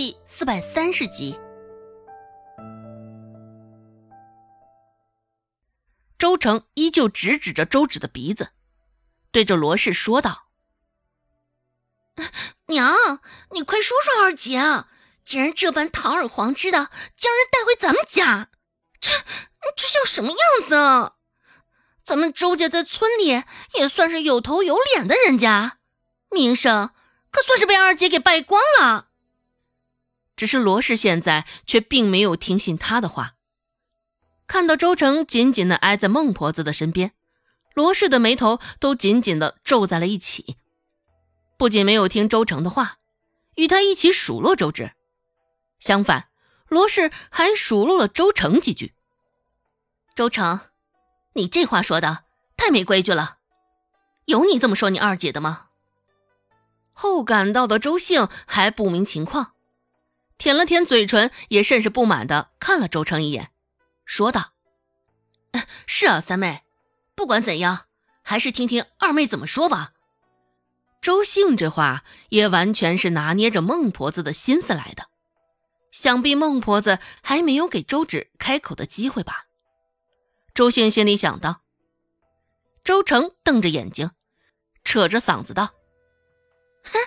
第四百三十集。周成依旧直指着周芷的鼻子，对着罗氏说道：“娘，你快说说二姐啊，竟然这般堂而皇之的将人带回咱们家，这这像什么样子啊？咱们周家在村里也算是有头有脸的人家，名声可算是被二姐给败光了。只是罗氏现在却并没有听信他的话。”看到周成紧紧的挨在孟婆子的身边，罗氏的眉头都紧紧的皱在了一起。不仅没有听周成的话，与他一起数落周芷，相反，罗氏还数落了周成几句。周成，你这话说的太没规矩了，有你这么说你二姐的吗？后赶到的周兴还不明情况，舔了舔嘴唇，也甚是不满的看了周成一眼。说道：“是啊，三妹，不管怎样，还是听听二妹怎么说吧。”周兴这话也完全是拿捏着孟婆子的心思来的，想必孟婆子还没有给周芷开口的机会吧？周兴心里想到。周成瞪着眼睛，扯着嗓子道：“哼，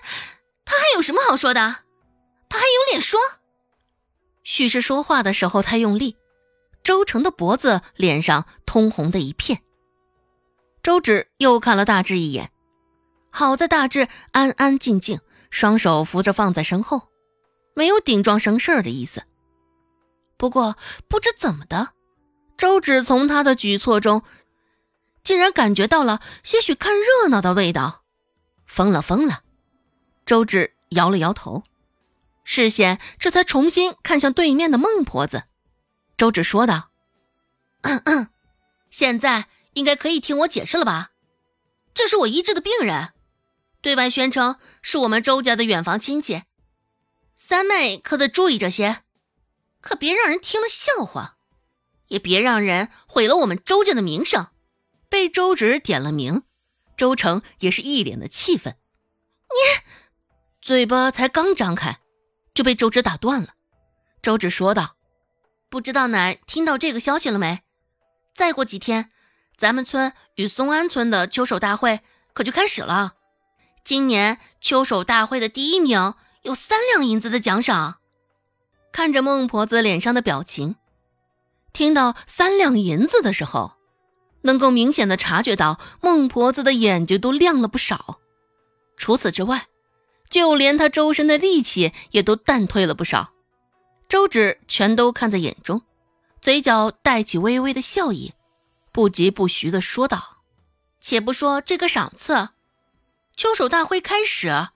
他还有什么好说的？他还有脸说？”许是说话的时候太用力。周成的脖子、脸上通红的一片。周芷又看了大志一眼，好在大志安安静静，双手扶着放在身后，没有顶撞生事儿的意思。不过不知怎么的，周芷从他的举措中，竟然感觉到了些许看热闹的味道。疯了，疯了！周芷摇了摇头，视线这才重新看向对面的孟婆子。周芷说道：“嗯嗯现在应该可以听我解释了吧？这是我医治的病人，对外宣称是我们周家的远房亲戚。三妹可得注意这些，可别让人听了笑话，也别让人毁了我们周家的名声。”被周芷点了名，周成也是一脸的气愤。你嘴巴才刚张开，就被周芷打断了。周芷说道。不知道奶听到这个消息了没？再过几天，咱们村与松安村的秋手大会可就开始了。今年秋手大会的第一名有三两银子的奖赏。看着孟婆子脸上的表情，听到三两银子的时候，能够明显的察觉到孟婆子的眼睛都亮了不少。除此之外，就连他周身的力气也都淡退了不少。周芷全都看在眼中，嘴角带起微微的笑意，不疾不徐的说道：“且不说这个赏赐，秋手大会开始，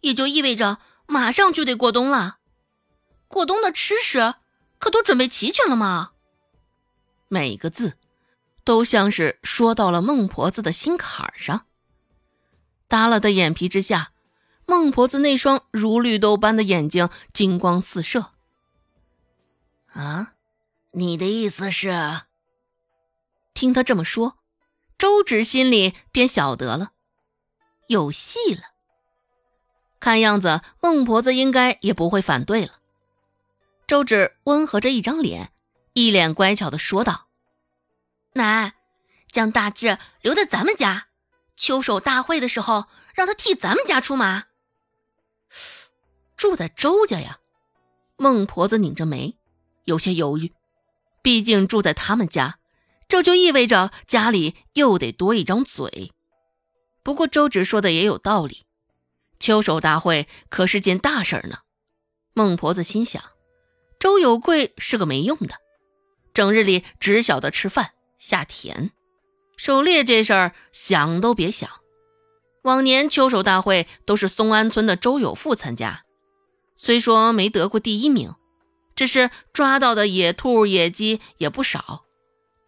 也就意味着马上就得过冬了。过冬的吃食可都准备齐全了吗？”每个字，都像是说到了孟婆子的心坎上。耷拉的眼皮之下，孟婆子那双如绿豆般的眼睛金光四射。啊，你的意思是？听他这么说，周芷心里便晓得了，有戏了。看样子孟婆子应该也不会反对了。周芷温和着一张脸，一脸乖巧的说道：“奶，将大志留在咱们家，秋收大会的时候让他替咱们家出马。住在周家呀？”孟婆子拧着眉。有些犹豫，毕竟住在他们家，这就意味着家里又得多一张嘴。不过周芷说的也有道理，秋收大会可是件大事儿呢。孟婆子心想，周有贵是个没用的，整日里只晓得吃饭下田，狩猎这事儿想都别想。往年秋收大会都是松安村的周有富参加，虽说没得过第一名。只是抓到的野兔、野鸡也不少，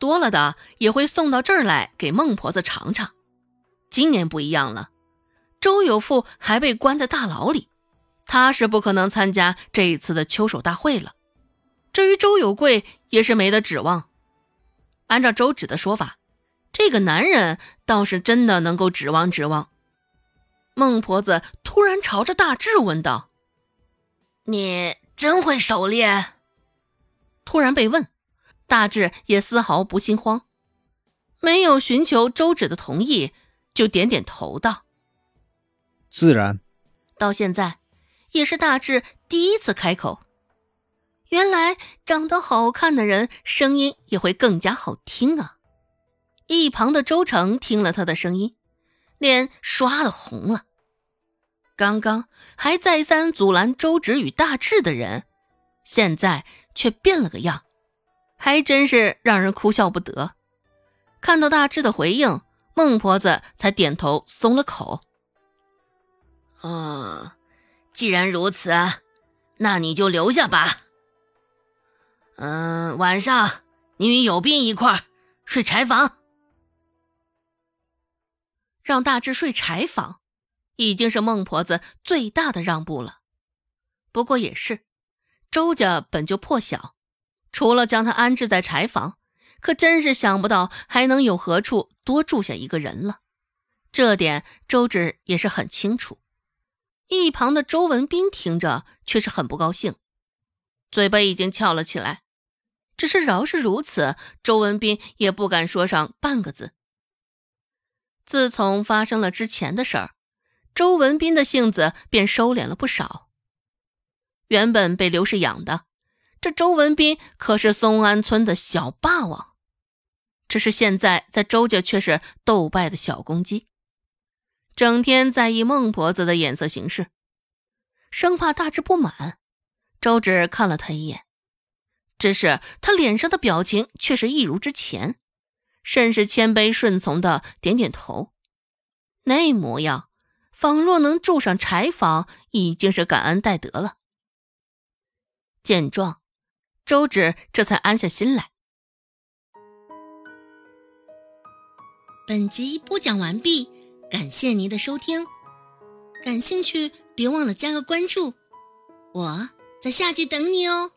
多了的也会送到这儿来给孟婆子尝尝。今年不一样了，周有富还被关在大牢里，他是不可能参加这一次的秋收大会了。至于周有贵，也是没得指望。按照周芷的说法，这个男人倒是真的能够指望指望。孟婆子突然朝着大志问道：“你真会狩猎？突然被问，大志也丝毫不心慌，没有寻求周芷的同意，就点点头道：“自然。”到现在，也是大志第一次开口。原来长得好看的人声音也会更加好听啊！一旁的周成听了他的声音，脸刷的红了。刚刚还再三阻拦周芷与大志的人，现在却变了个样，还真是让人哭笑不得。看到大志的回应，孟婆子才点头松了口。哦，既然如此，那你就留下吧。嗯，晚上你与有斌一块睡柴房。让大志睡柴房，已经是孟婆子最大的让步了。不过也是，周家本就破小，除了将她安置在柴房，可真是想不到还能有何处多住下一个人了。这点周芷也是很清楚。一旁的周文斌听着却是很不高兴，嘴巴已经翘了起来。只是饶是如此，周文斌也不敢说上半个字。自从发生了之前的事儿，周文斌的性子便收敛了不少。原本被刘氏养的，这周文斌可是松安村的小霸王，只是现在在周家却是斗败的小公鸡，整天在意孟婆子的眼色行事，生怕大志不满。周芷看了他一眼。只是他脸上的表情却是一如之前，甚是谦卑顺从的点点头，那模样仿若能住上柴房，已经是感恩戴德了。见状，周芷这才安下心来。本集播讲完毕，感谢您的收听，感兴趣别忘了加个关注，我在下集等你哦。